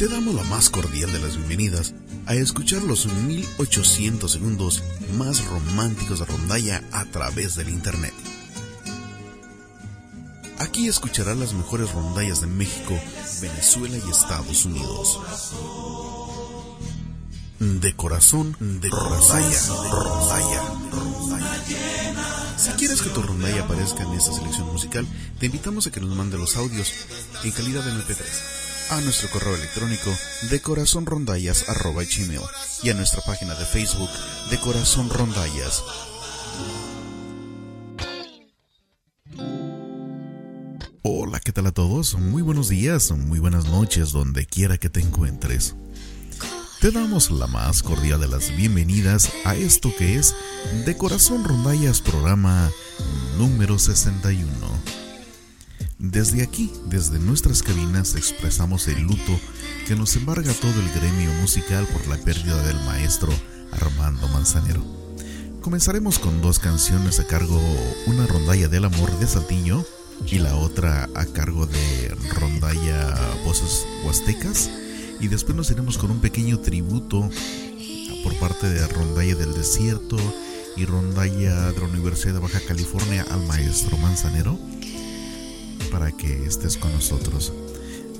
Te damos la más cordial de las bienvenidas a escuchar los 1800 segundos más románticos de rondalla a través del Internet. Aquí escucharás las mejores rondallas de México, Venezuela y Estados Unidos. De corazón, de rondalla, rondalla, rondalla. Si quieres que tu rondalla aparezca en esta selección musical, te invitamos a que nos mande los audios en calidad de MP3 a nuestro correo electrónico de corazonrondallas.gmail y a nuestra página de Facebook de Corazón Rondallas. Hola, ¿qué tal a todos? Muy buenos días, muy buenas noches, donde quiera que te encuentres. Te damos la más cordial de las bienvenidas a esto que es De Corazón Rondallas programa número 61. Desde aquí, desde nuestras cabinas, expresamos el luto que nos embarga todo el gremio musical por la pérdida del maestro Armando Manzanero. Comenzaremos con dos canciones a cargo, una rondalla del amor de Saltillo y la otra a cargo de rondalla Voces Huastecas. Y después nos iremos con un pequeño tributo por parte de Rondalla del Desierto y Rondalla de la Universidad de Baja California al maestro Manzanero para que estés con nosotros.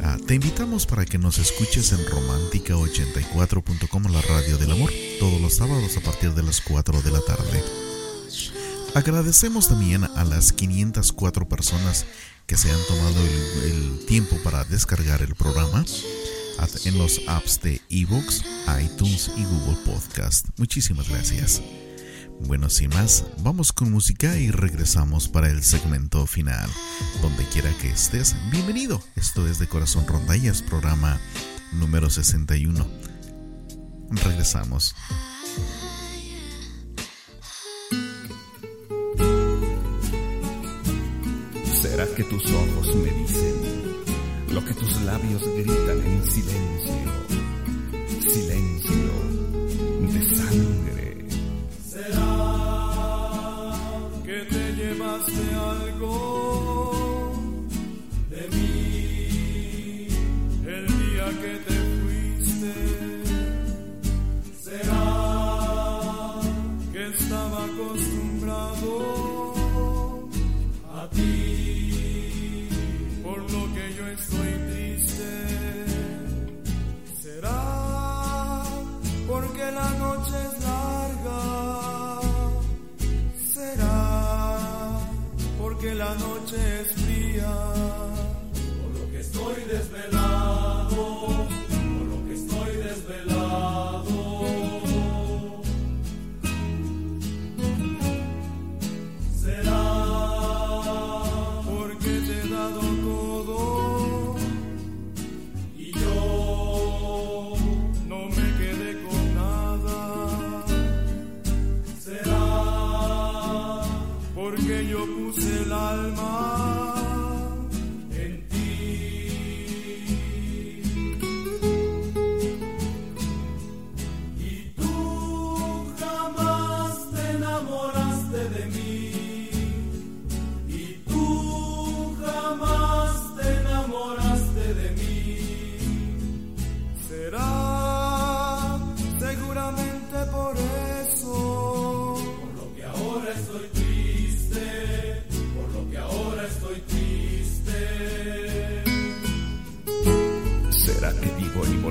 Ah, te invitamos para que nos escuches en romántica84.com, la radio del amor, todos los sábados a partir de las 4 de la tarde. Agradecemos también a las 504 personas que se han tomado el, tiempo para descargar el programa en los apps de eBooks, iTunes y Google Podcast. Muchísimas gracias. Bueno, sin más, vamos con música y regresamos para el segmento final. Donde quiera que estés, bienvenido. Esto es de Corazón Rondallas, programa número 61. Regresamos. ¿Será que tus ojos me dicen lo que tus labios gritan en silencio? Noche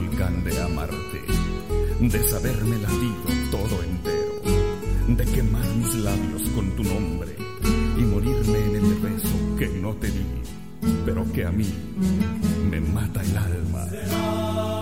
de amarte? De saberme latido todo entero, de quemar mis labios con tu nombre y morirme en el beso que no te di, pero que a mí me mata el alma.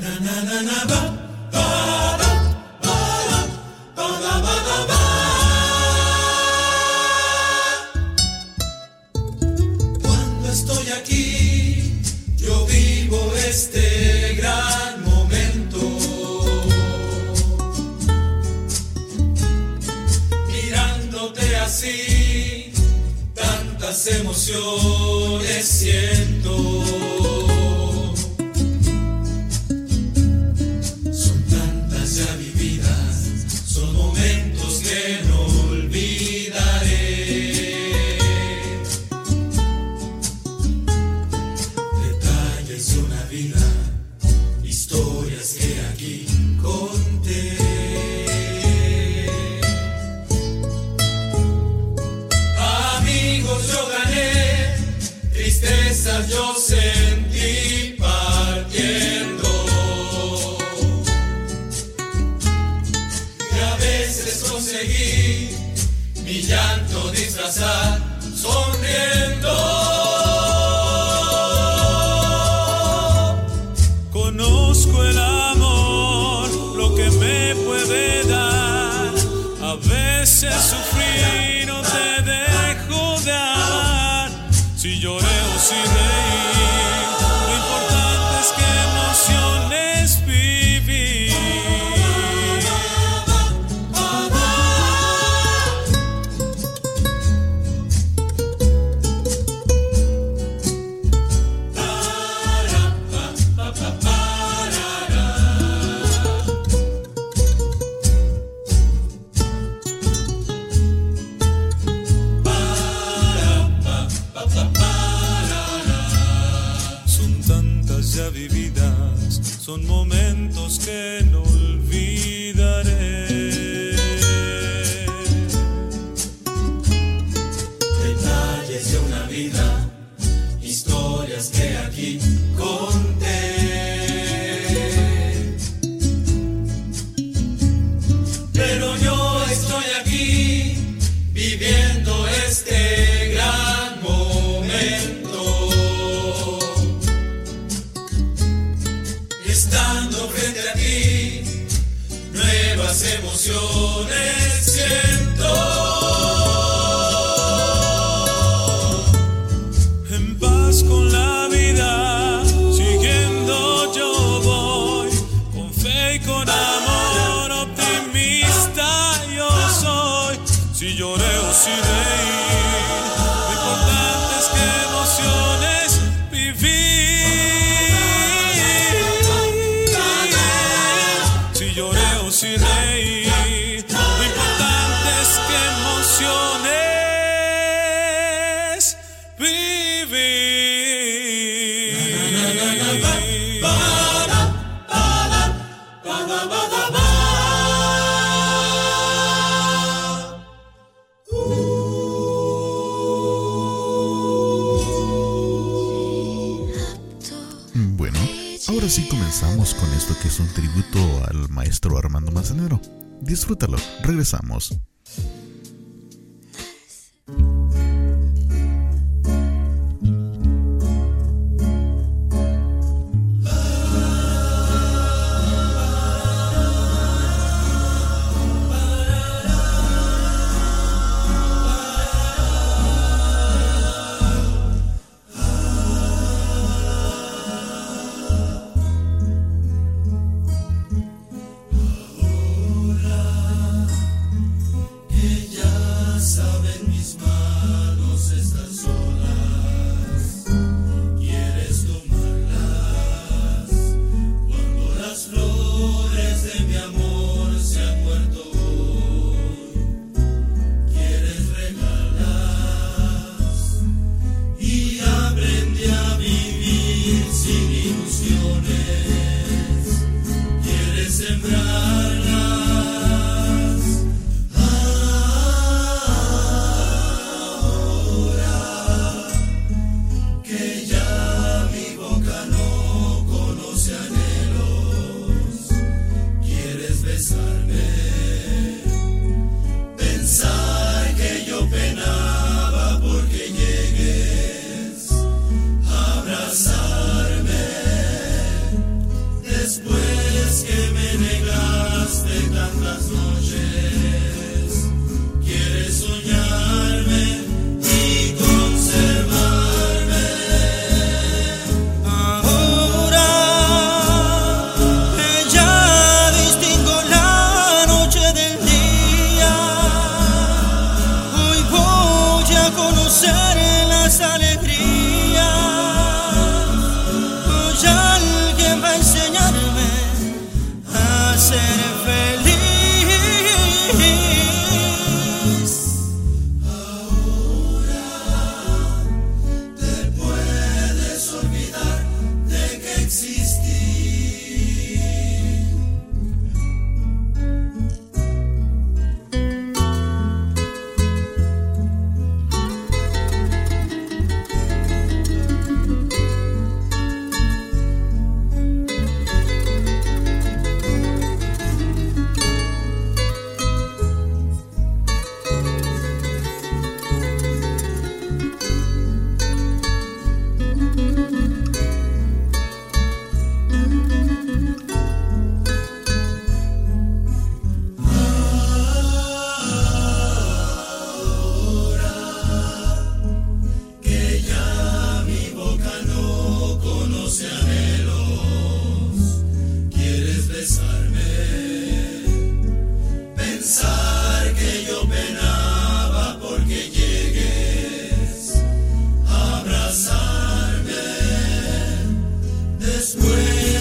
Jamás. Cuando estoy aquí Gracias, Si lloré o si. regresamos con esto que es un tributo al maestro Armando Manzanero. Disfrútalo, regresamos.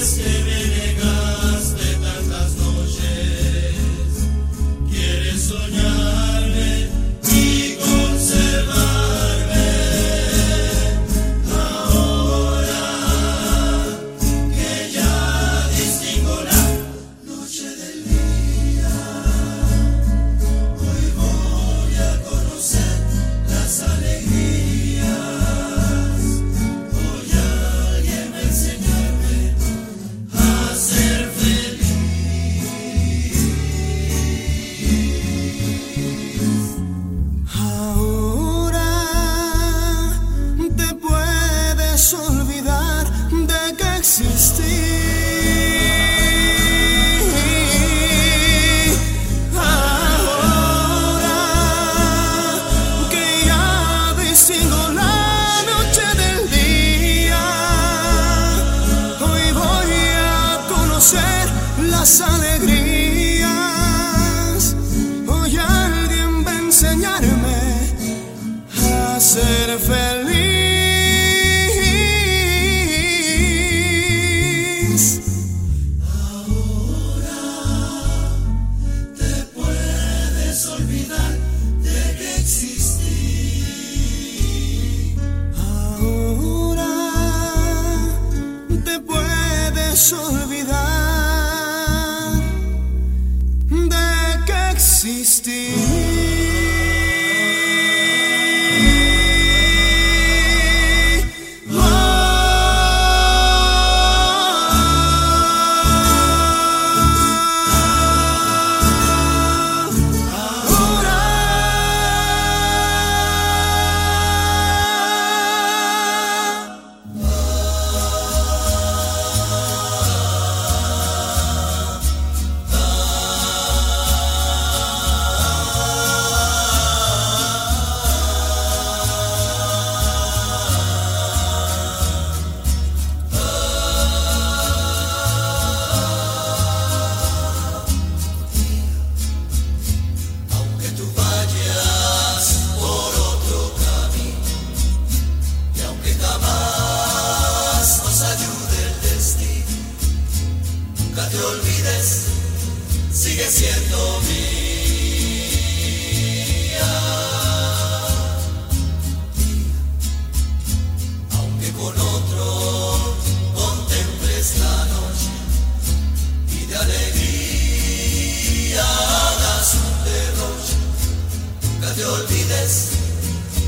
Christmas.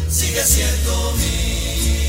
sigue siendo mi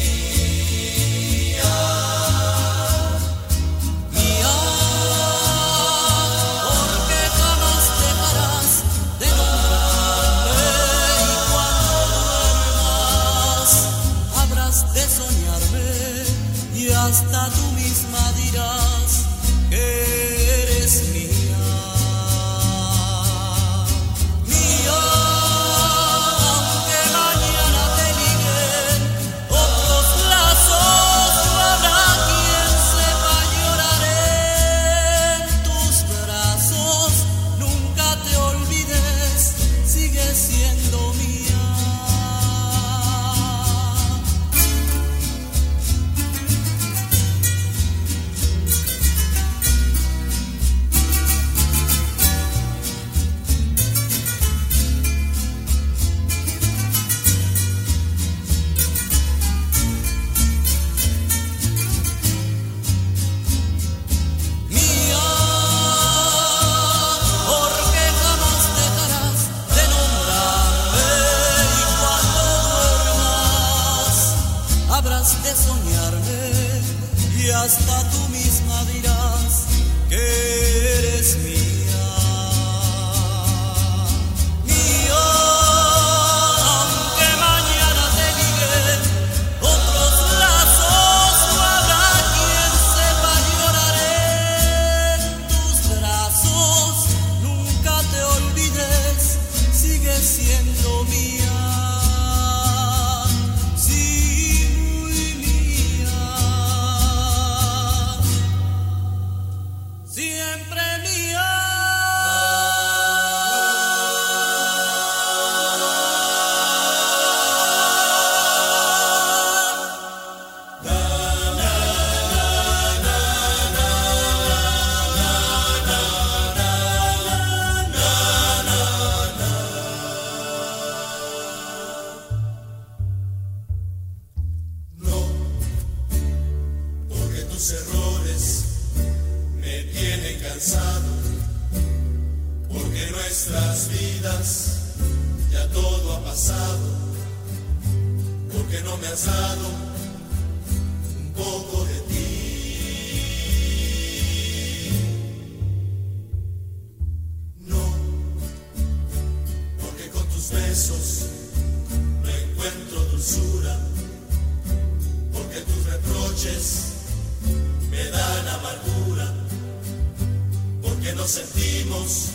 que nos sentimos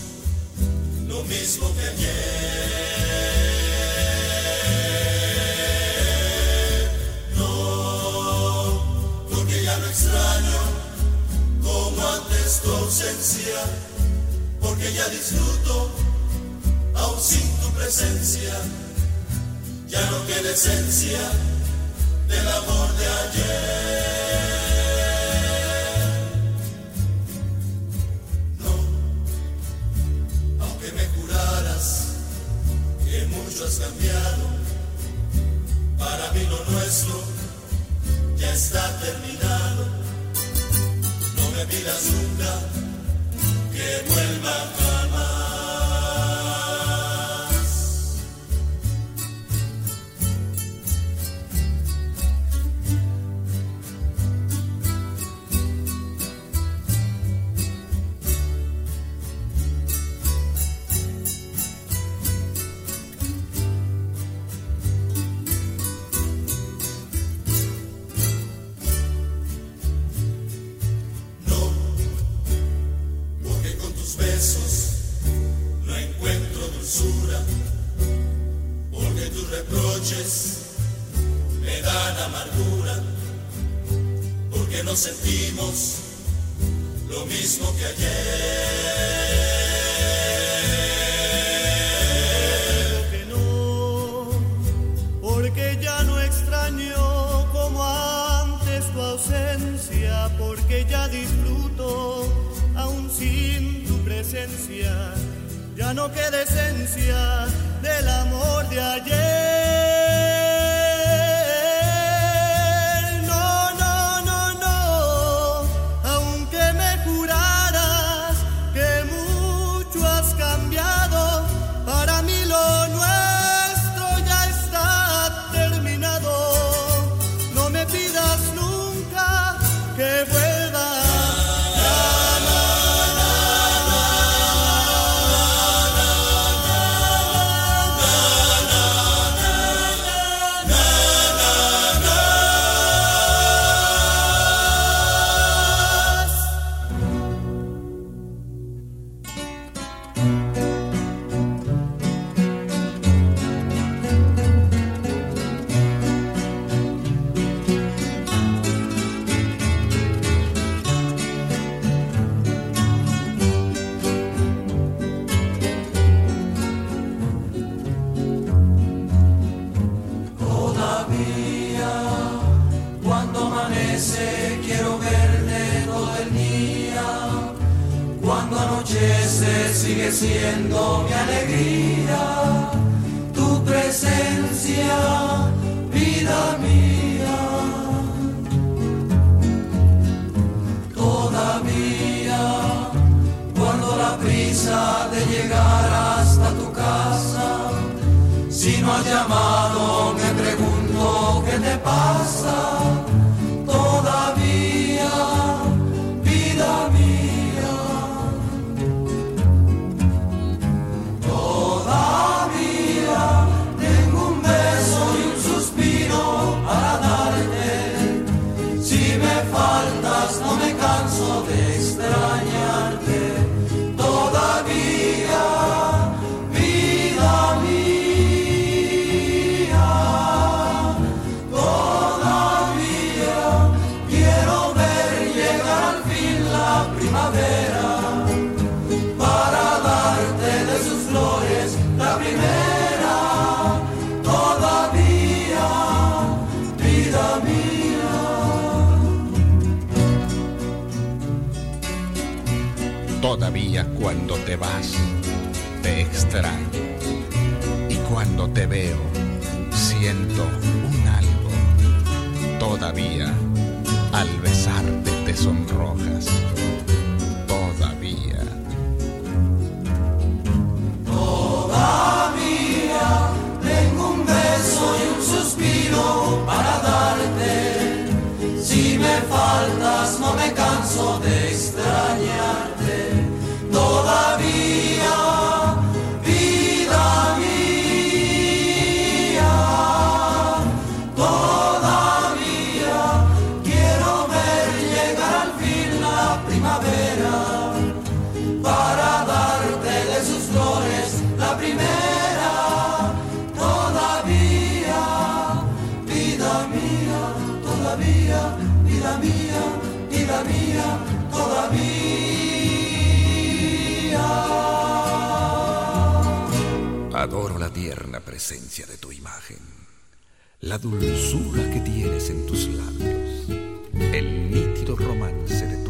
lo mismo que ayer. No, porque ya no extraño como antes tu ausencia, porque ya disfruto aún sin tu presencia. Ya no queda esencia del amor de ayer. Cambiado, para mí lo nuestro ya está terminado. No me pidas nunca que vuelva jamás. Sentimos lo mismo que ayer. Quiero verte todo el día. Cuando anochece sigue siendo mi alegría. Tu presencia, vida mía. Todavía, cuando la prisa de llegar hasta tu casa. Si no has llamado, me pregunto qué te pasa. Vas, te extraño. Y cuando te veo, siento un algo. Todavía, al besarte te sonrojas. Todavía. Todavía tengo un beso y un suspiro para darte. Si me faltas no me canso de extrañarte. adoro la tierna presencia de tu imagen, la dulzura que tienes en tus labios, el nítido romance de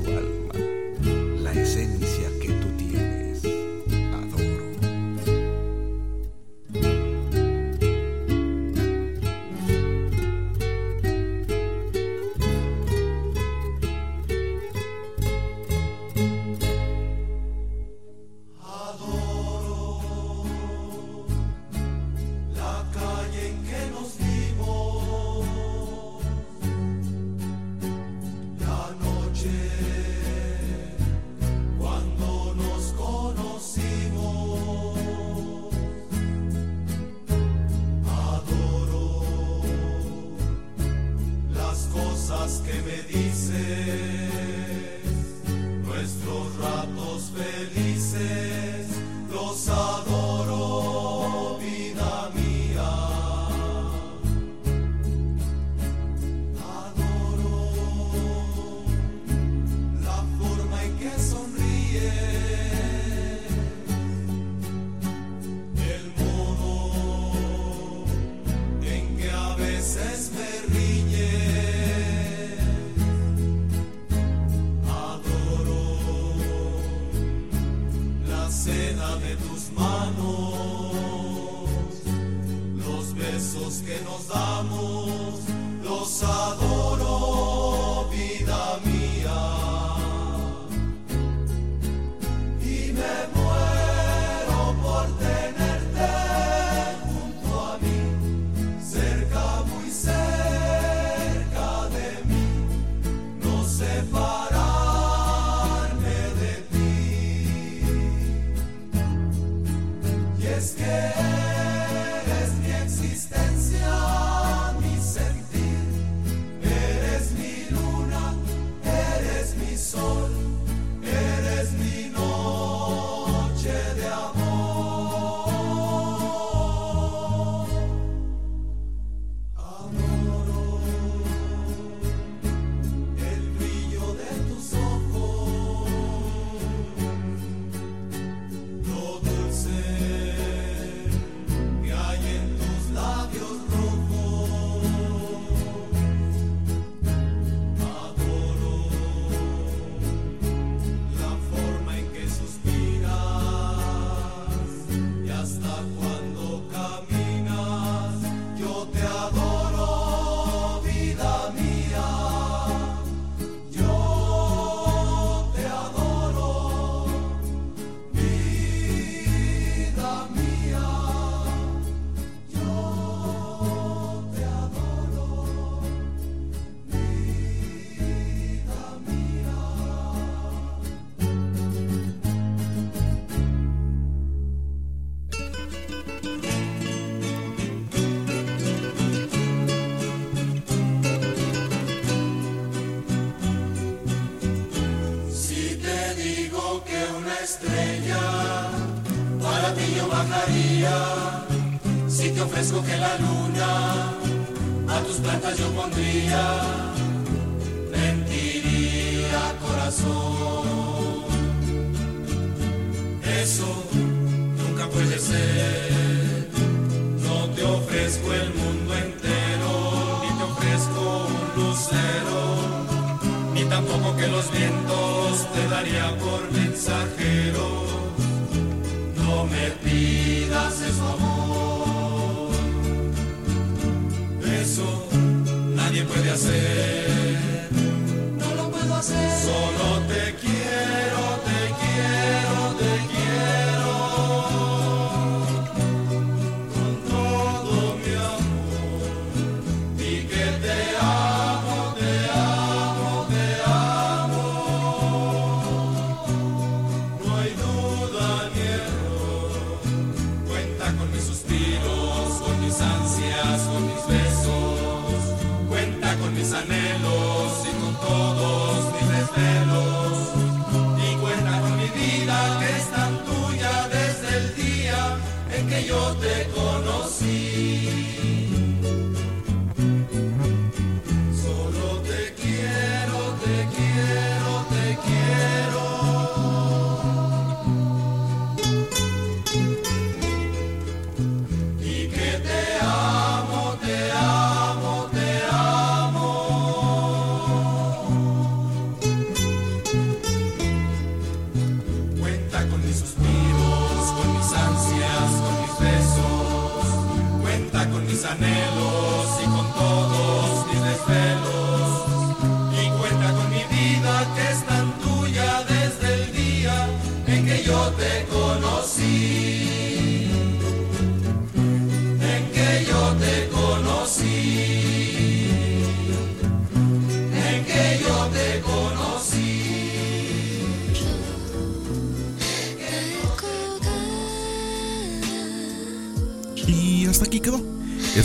de tus manos, los besos que nos damos, los adoramos. estrella, para ti yo bajaría. Si te ofrezco que la luna a tus plantas yo pondría, mentiría corazón. Eso nunca puede ser, no te ofrezco el mundo poco que los vientos te daría por mensajero. No me pidas eso, amor. Eso nadie puede hacer. No lo puedo hacer. Solo te quiero.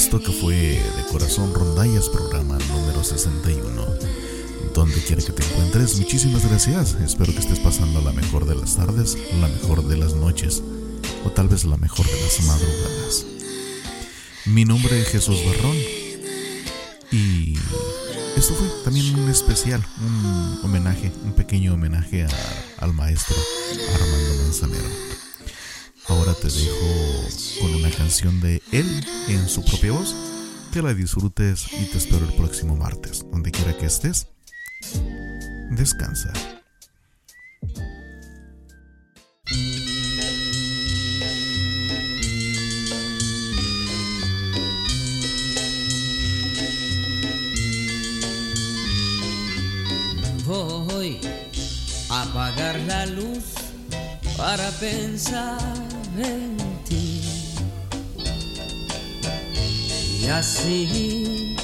Esto que fue de Corazón Rondallas, programa número 61. Donde quiera que te encuentres, muchísimas gracias. Espero que estés pasando la mejor de las tardes, la mejor de las noches, o tal vez la mejor de las madrugadas. Mi nombre es Jesús Barrón. Y esto fue también un especial, un homenaje, un pequeño homenaje al maestro Armando Manzanero. Ahora te dejo con una canción de él en su propia voz. Que la disfrutes y te espero el próximo martes. Donde quiera que estés, descansa. Voy a apagar la luz para pensar Y así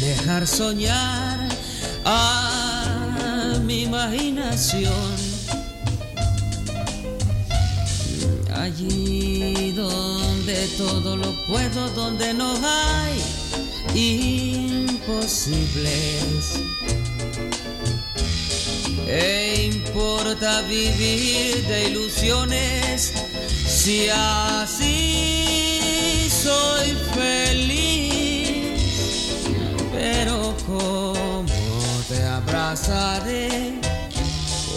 dejar soñar a mi imaginación. Allí donde todo lo puedo, donde no hay imposibles. E importa vivir de ilusiones si así soy feliz. Pero cómo te abrazaré,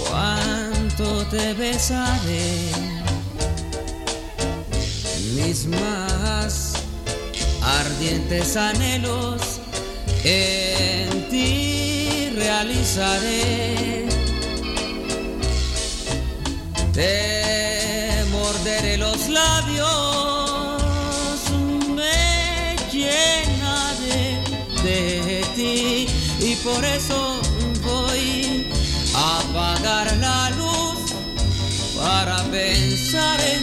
cuánto te besaré. Mis más ardientes anhelos en ti realizaré. Labios, me llenaré de ti. Y por eso voy a apagar la luz para pensar en